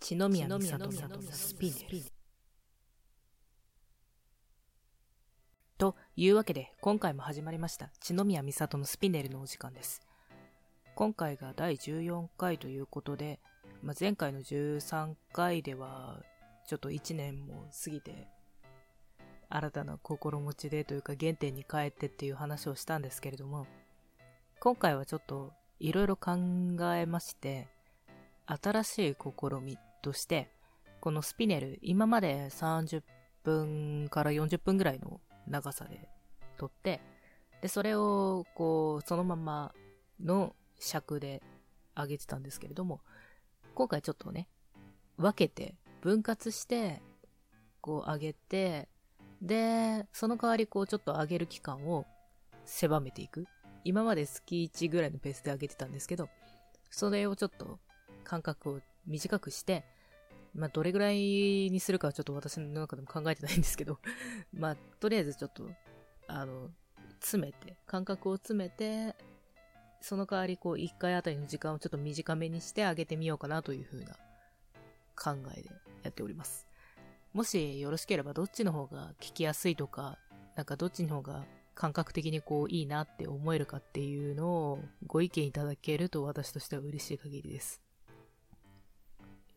血の宮美里のスピネル。というわけで、今回も始まりました、血の宮美里のスピネルのお時間です。今回が第14回ということで、まあ、前回の13回では、ちょっと1年も過ぎて、新たな心持ちでというか原点に帰ってっていう話をしたんですけれども、今回はちょっといろいろ考えまして、新しい試みとして、このスピネル、今まで30分から40分ぐらいの長さで撮って、で、それを、こう、そのままの尺で上げてたんですけれども、今回ちょっとね、分けて、分割して、こう上げて、で、その代わりこうちょっと上げる期間を狭めていく。今まで月1ぐらいのペースで上げてたんですけど、それをちょっと間隔を短くして、まあ、どれぐらいにするかはちょっと私の中でも考えてないんですけど、まあ、とりあえずちょっと、あの、詰めて、間隔を詰めて、その代わりこう1回あたりの時間をちょっと短めにしてあげてみようかなという風な考えでやっております。もしよろしければどっちの方が聞きやすいとか、なんかどっちの方が感覚的にこういいなって思えるかっていうのをご意見いただけると私としては嬉しい限りです。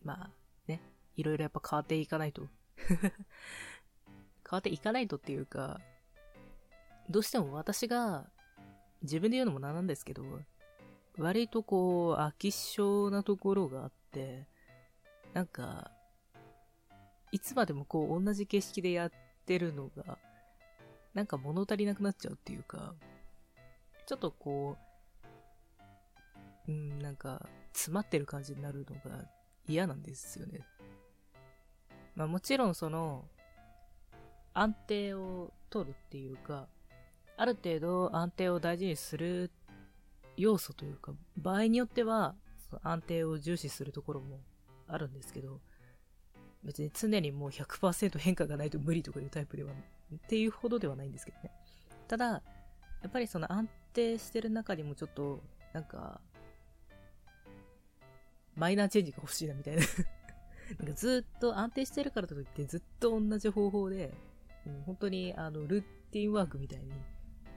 まあね、いろいろやっぱ変わっていかないと。変わっていかないとっていうか、どうしても私が自分で言うのもなんなんですけど、割とこう飽き性なところがあって、なんか、いつまでもこう同じ形式でやってるのが、なんか物足りなくなっちゃうっていうか、ちょっとこう、うん、なんか、詰まってる感じになるのが嫌なんですよね。まあもちろんその、安定を取るっていうか、ある程度安定を大事にする要素というか、場合によっては、安定を重視するところもあるんですけど、別に常にもう100%変化がないと無理とかいうタイプでは、っていうほどではないんですけどね。ただ、やっぱりその安定してる中にもちょっと、なんか、マイナーチェンジが欲しいなみたいな。なんかずっと安定してるからといってずっと同じ方法で、もう本当にあのルーティンワークみたいに、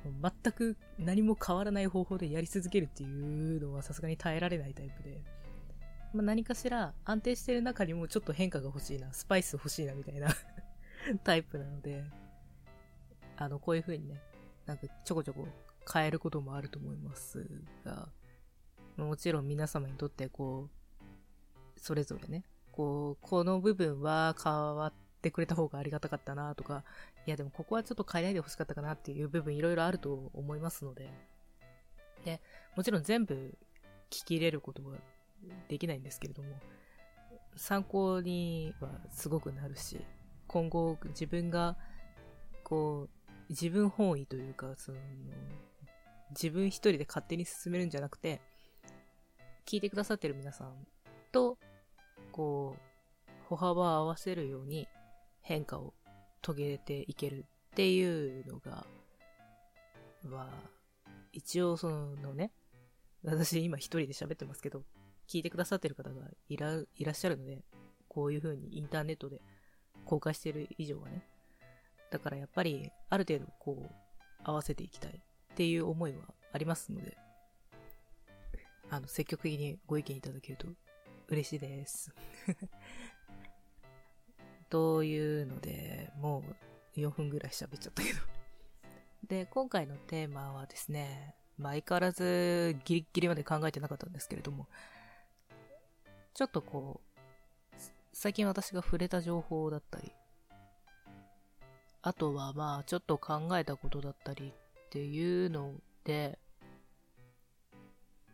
全く何も変わらない方法でやり続けるっていうのはさすがに耐えられないタイプで、まあ、何かしら安定してる中にもちょっと変化が欲しいな、スパイス欲しいなみたいな。タイプなので、あの、こういう風にね、なんかちょこちょこ変えることもあると思いますが、もちろん皆様にとってこう、それぞれね、こう、この部分は変わってくれた方がありがたかったなとか、いやでもここはちょっと変えないで欲しかったかなっていう部分いろいろあると思いますので、で、もちろん全部聞き入れることはできないんですけれども、参考にはすごくなるし、今後自分が、こう、自分本位というか、その、自分一人で勝手に進めるんじゃなくて、聞いてくださってる皆さんと、こう、歩幅を合わせるように変化を遂げていけるっていうのが、は、一応そのね、私今一人で喋ってますけど、聞いてくださってる方がいらいらっしゃるので、こういう風にインターネットで公開してる以上はね。だからやっぱり、ある程度こう、合わせていきたいっていう思いはありますので、あの、積極的にご意見いただけると嬉しいです。というので、もう4分ぐらい喋っちゃったけど。で、今回のテーマはですね、まあ、相変わらずギリギリまで考えてなかったんですけれども、ちょっとこう、最近私が触れた情報だったり、あとはまあ、ちょっと考えたことだったりっていうので、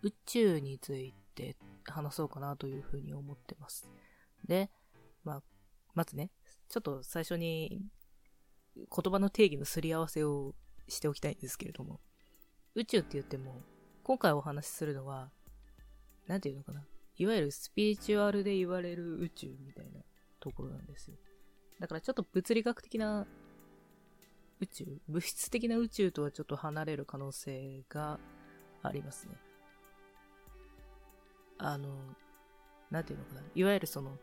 宇宙について話そうかなというふうに思ってます。で、まあ、まずね、ちょっと最初に言葉の定義のすり合わせをしておきたいんですけれども、宇宙って言っても、今回お話しするのは、なんていうのかな。いわゆるスピリチュアルで言われる宇宙みたいなところなんですよ。だからちょっと物理学的な宇宙、物質的な宇宙とはちょっと離れる可能性がありますね。あの、なんていうのかな。いわゆるその、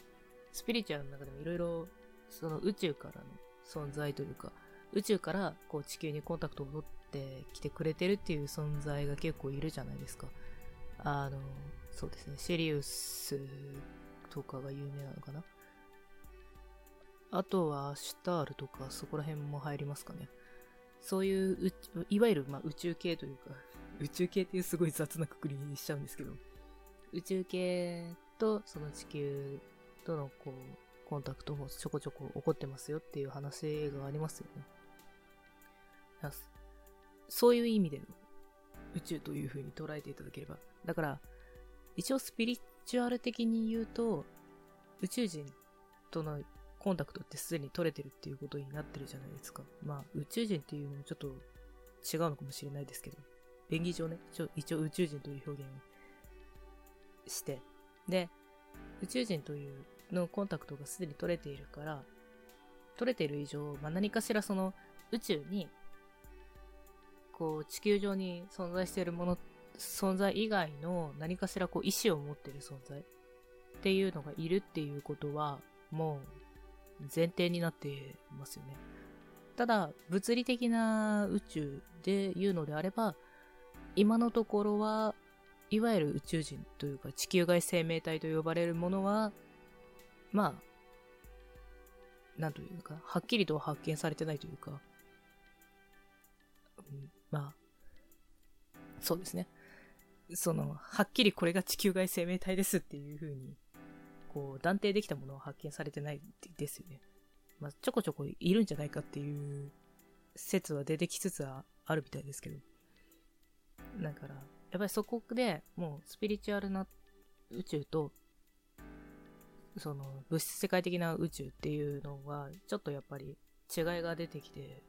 スピリチュアルの中でもいろいろ、その宇宙からの存在というか、宇宙からこう地球にコンタクトを取ってきてくれてるっていう存在が結構いるじゃないですか。あの、そうですね、シリウスとかが有名なのかな。あとはシュタールとかそこら辺も入りますかね。そういういわゆるま宇宙系というか、宇宙系っていうすごい雑なくくりにしちゃうんですけど、宇宙系とその地球とのこう、コンタクトもちょこちょこ起こってますよっていう話がありますよね。そういう意味での宇宙という風に捉えていただければ。だから、一応スピリチュアル的に言うと、宇宙人とのコンタクトってすでに取れてるっていうことになってるじゃないですか。まあ、宇宙人っていうのもちょっと違うのかもしれないですけど、便宜上ね、一応宇宙人という表現をして、で、宇宙人というのコンタクトがすでに取れているから、取れている以上、まあ、何かしらその宇宙に、こう、地球上に存在しているもの、存在以外の何かしらこう意志を持ってる存在っていうのがいるっていうことは、もう前提になってますよね。ただ、物理的な宇宙で言うのであれば、今のところは、いわゆる宇宙人というか地球外生命体と呼ばれるものは、まあ、なんというか、はっきりと発見されてないというか、うん、まあ、そうですね。その、はっきりこれが地球外生命体ですっていう風にこう、断定できたものは発見されてないですよね。まあ、ちょこちょこいるんじゃないかっていう説は出てきつつあるみたいですけど。だから、やっぱりそこでもうスピリチュアルな宇宙と、その物質世界的な宇宙っていうのは、ちょっとやっぱり違いが出てきて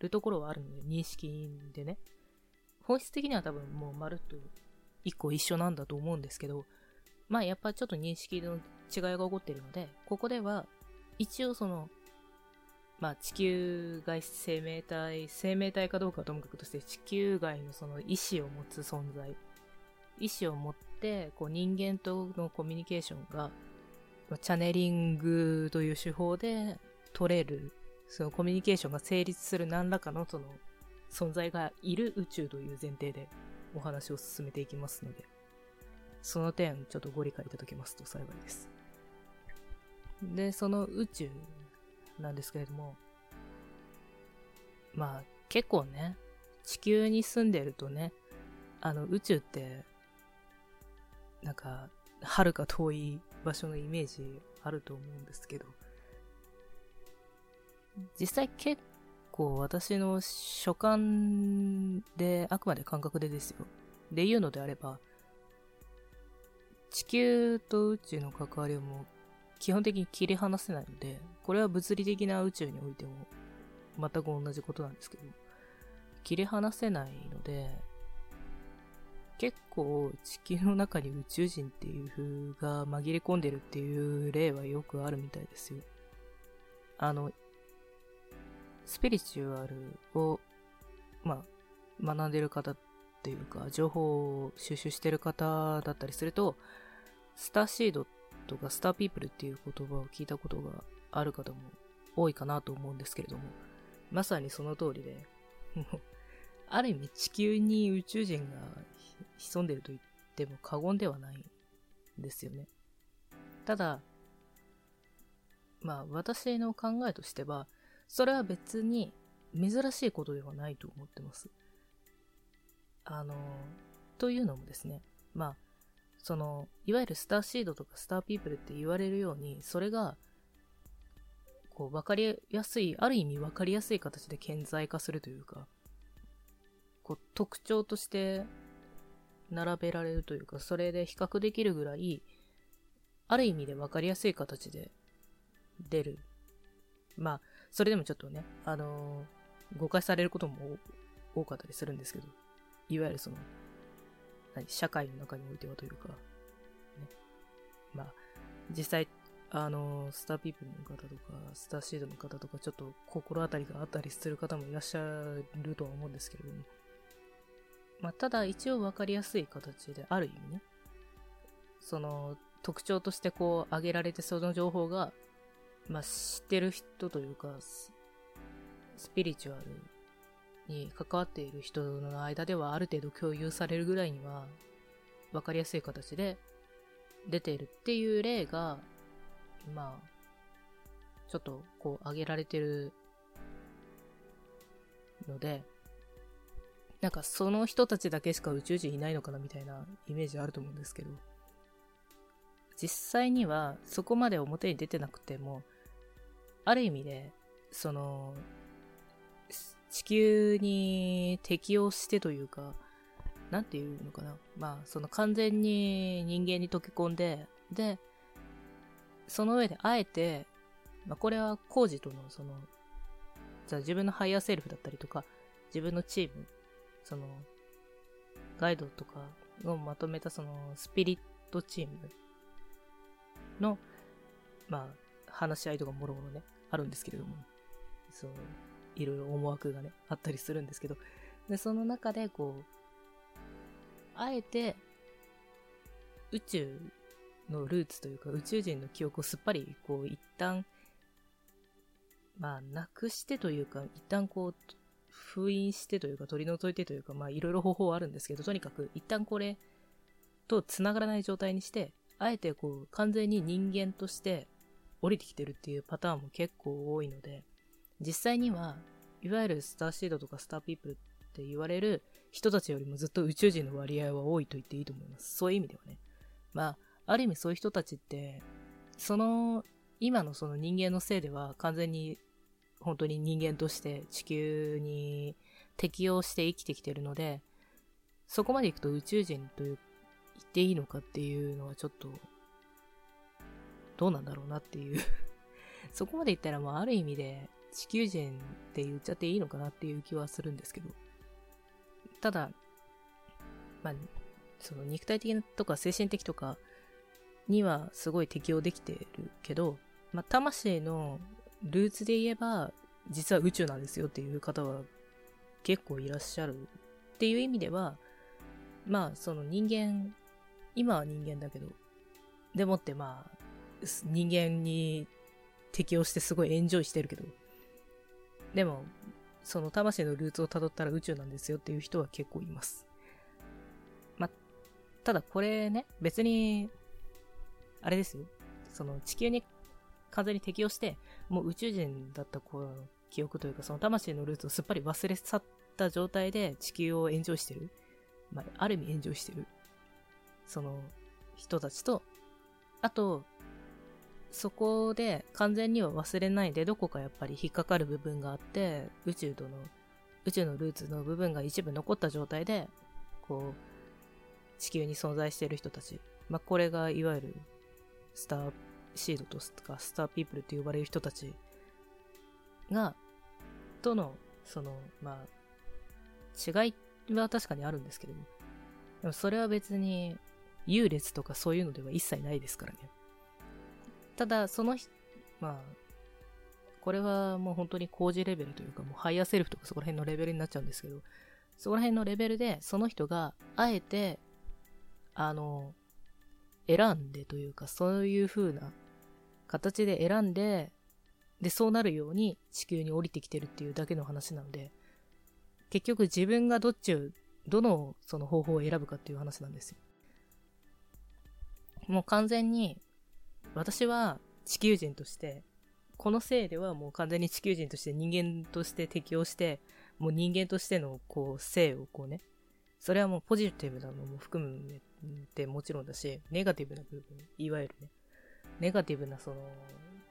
るところはあるので、認識でね。本質的には多分もうまるっと一個一緒なんだと思うんですけど、まあやっぱちょっと認識の違いが起こってるので、ここでは一応その、まあ地球外生命体、生命体かどうかはともかくとして地球外のその意志を持つ存在、意志を持ってこう人間とのコミュニケーションが、チャネリングという手法で取れる、そのコミュニケーションが成立する何らかのその存在がいる宇宙という前提でお話を進めていきますので、その点、ちょっとご理解いただけますと幸いです。で、その宇宙なんですけれども、まあ、結構ね、地球に住んでるとね、あの、宇宙って、なんか、遥か遠い場所のイメージあると思うんですけど、実際結構私の所感で、あくまで感覚でですよ。で言うのであれば、地球と宇宙の関わりをもう基本的に切り離せないので、これは物理的な宇宙においても全く同じことなんですけど、切り離せないので、結構地球の中に宇宙人っていう風が紛れ込んでるっていう例はよくあるみたいですよ。あの、スピリチュアルを、まあ、学んでる方っていうか、情報を収集してる方だったりすると、スターシードとかスターピープルっていう言葉を聞いたことがある方も多いかなと思うんですけれども、まさにその通りで、ある意味地球に宇宙人が潜んでると言っても過言ではないんですよね。ただ、まあ私の考えとしては、それは別に珍しいことではないと思ってます。あの、というのもですね、まあ、その、いわゆるスターシードとかスターピープルって言われるように、それが、こう、わかりやすい、ある意味わかりやすい形で顕在化するというか、こう、特徴として並べられるというか、それで比較できるぐらい、ある意味でわかりやすい形で出る。まあ、それでもちょっとね、あのー、誤解されることも多かったりするんですけど、いわゆるその、何、社会の中においてはというか、ね。まあ、実際、あの、スターピープルの方とか、スターシードの方とか、ちょっと心当たりがあったりする方もいらっしゃるとは思うんですけれども。まあ、ただ一応わかりやすい形で、ある意味ね、その、特徴としてこう挙げられてその情報が、まあ、知ってる人というか、スピリチュアルに関わっている人の間ではある程度共有されるぐらいには分かりやすい形で出ているっていう例が、まあ、ちょっとこう挙げられてるので、なんかその人たちだけしか宇宙人いないのかなみたいなイメージあると思うんですけど、実際にはそこまで表に出てなくても、ある意味で、その、地球に適応してというか、なんていうのかな。まあ、その完全に人間に溶け込んで、で、その上であえて、まあ、これは高次との、その、じゃ自分の higher self だったりとか、自分のチーム、その、ガイドとかをまとめたその、 spirit team の、まあ、話し合いとかもろもろね、あるんですけれども、そう、いろいろ思惑がね、あったりするんですけど、で、その中で、こう、あえて、宇宙のルーツというか、宇宙人の記憶をすっぱり、こう、一旦、まあ、なくしてというか、一旦こう、封印してというか、取り除いてというか、まあ、いろいろ方法はあるんですけど、とにかく、一旦これと繋がらない状態にして、あえてこう、完全に人間として降りてきてるっていうパターンも結構多いので、実際には、いわゆるスターシードとかスターピープルって言われる人たちよりもずっと宇宙人の割合は多いと言っていいと思います。そういう意味ではね。まあ、ある意味そういう人たちって、その、今のその人間のせいでは完全に本当に人間として地球に適応して生きてきてるので、そこまで行くと宇宙人と言っていいのかっていうのはちょっと、どうなんだろうなっていう そこまで言ったらもうある意味で地球人って言っちゃっていいのかなっていう気はするんですけど。ただ、まあ、その肉体的とか精神的とかにはすごい適応できてるけど、まあ、魂のルーツで言えば、実は宇宙なんですよっていう方は結構いらっしゃるっていう意味では、まあ、その人間、今は人間だけど、でもってまあ、人間に適応してすごいエンジョイしてるけど、でも、その魂のルーツを辿ったら宇宙なんですよっていう人は結構います。ま、ただこれね、別に、あれですよ。その地球に完全に適応して、もう宇宙人だった頃の記憶というか、その魂のルーツをすっぱり忘れ去った状態で地球をエンジョイしてる。まあ、ある意味エンジョイしてる。その人たちと、あと、そこで完全には忘れないでどこかやっぱり引っかかる部分があって、宇宙との、宇宙のルーツの部分が一部残った状態で、こう、地球に存在している人たち。まあ、これがいわゆるstar seed とか star people って呼ばれる人たちが、との、その、まあ、違いは確かにあるんですけども、でもそれは別に優劣とかそういうのでは一切ないですからね。ただ、その、まあ、これはもう本当に高次レベルというか、もう higher self とかそこら辺のレベルになっちゃうんですけど、そこら辺のレベルで、その人が、あえて、あの、選んでというか、そういう風な形で選んで、で、そうなるように地球に降りてきてるっていうだけの話なので、結局自分がどっちを、どのその方法を選ぶかっていう話なんですよ。もう完全に私は地球人として、このせいではもう完全に地球人として人間として適応して、もう人間としてのこう性をこうね、それはもうポジティブなのも含めてもちろんだし、ネガティブな部分、いわゆるね、ネガティブなその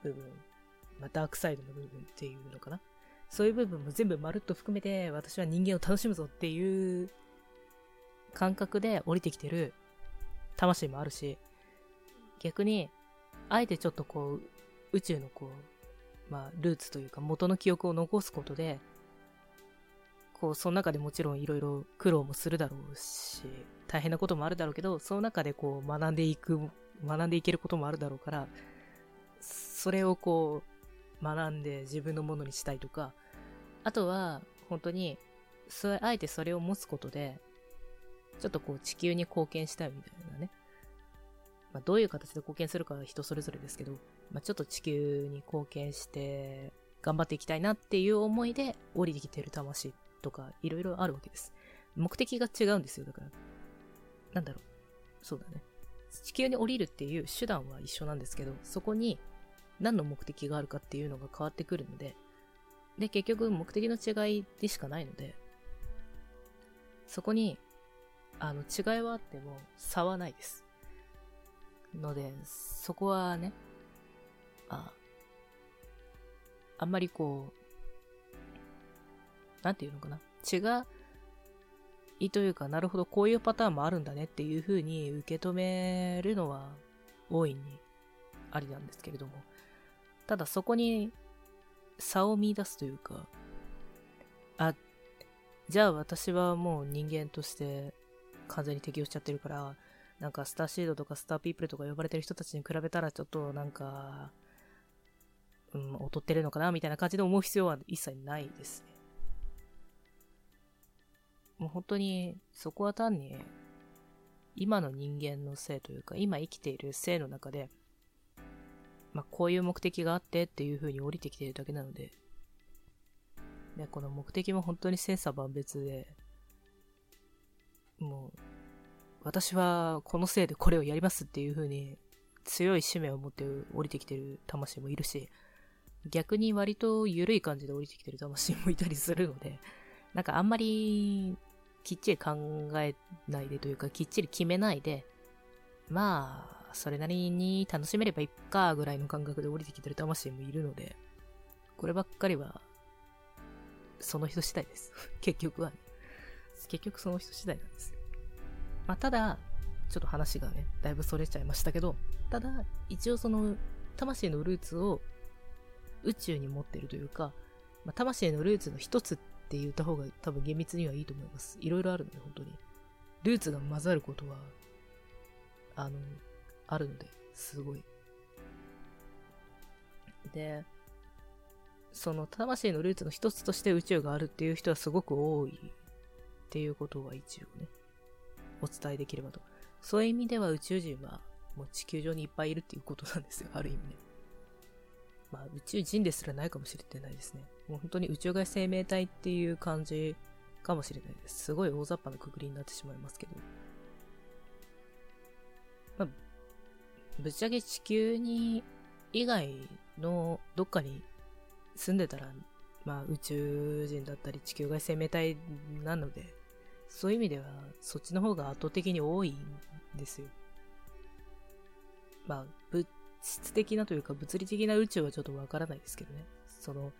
部分、まあ、ダークサイドの部分っていうのかな。そういう部分も全部まるっと含めて私は人間を楽しむぞっていう感覚で降りてきてる魂もあるし、逆にあえてちょっとこう、宇宙のこう、まあ、ルーツというか元の記憶を残すことで、こう、その中でもちろんいろいろ苦労もするだろうし、大変なこともあるだろうけど、その中でこう、学んでいく、学んでいけることもあるだろうから、それをこう、学んで自分のものにしたいとか、あとは、本当に、それ、あえてそれを持つことで、ちょっとこう、地球に貢献したいみたいなね。まあ、どういう形で貢献するかは人それぞれですけど、まあ、ちょっと地球に貢献して頑張っていきたいなっていう思いで降りてきてる魂とかいろいろあるわけです。目的が違うんですよ。だから、なんだろう。そうだね。地球に降りるっていう手段は一緒なんですけど、そこに何の目的があるかっていうのが変わってくるので、で、結局目的の違いでしかないので、そこに、あの、違いはあっても差はないです。ので、そこはね、あ、あんまりこう、なんていうのかな。違いというか、なるほど、こういうパターンもあるんだねっていう風に受け止めるのは大いにありなんですけれども、ただそこに差を見出すというか、あ、じゃあ私はもう人間として完全に適応しちゃってるから、なんかスターシードとかスターピープルとか呼ばれてる人たちに比べたらちょっとなんか、うん、劣ってるのかなみたいな感じで思う必要は一切ないですね。もう本当にそこは単に今の人間の性というか今生きている性の中でまあこういう目的があってっていう風に降りてきているだけなのででこの目的も本当に千差万別でもう私はこのせいでこれをやりますっていう風に強い使命を持って降りてきてる魂もいるし、逆に割と緩い感じで降りてきてる魂もいたりするので、なんかあんまりきっちり考えないでというか、きっちり決めないで、まあ、それなりに楽しめればいっかぐらいの感覚で降りてきてる魂もいるので、こればっかりは、その人次第です。結局はね。結局その人次第なんですよ。まあ、ただ、ちょっと話がね、だいぶそれちゃいましたけど、ただ、一応その、魂のルーツを宇宙に持ってるというか、まあ、魂のルーツの一つっって言った方が多分厳密にはいいと思います。いろいろあるので、本当に。ルーツが混ざることは、あの、あるので、すごい。で、その魂のルーツの一つとして宇宙があるっていう人はすごく多いっていうことは一応ね、お伝えできればと。そういう意味では宇宙人はもう地球上にいっぱいいるっていうことなんですよ、ある意味ね。まあ宇宙人ですらないかもしれないですね。もう本当に宇宙外生命体っていう感じかもしれないです。すごい大雑把なくくりになってしまいますけど。まあ、ぶっちゃけ地球に以外のどっかに住んでたら、まあ宇宙人だったり地球外生命体なので、そういう意味では、そっちの方が圧倒的に多いんですよ。まあ、物質的なというか物理的な宇宙はちょっとわからないですけどね。その、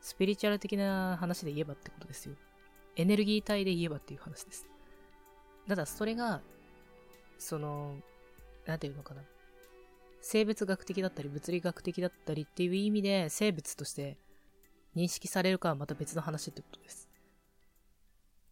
スピリチュアル的な話で言えばってことですよ。エネルギー体で言えばっていう話です。ただ、それが、その、なんていうのかな。生物学的だったり物理学的だったりっていう意味で生物として認識されるかはまた別の話ってことです。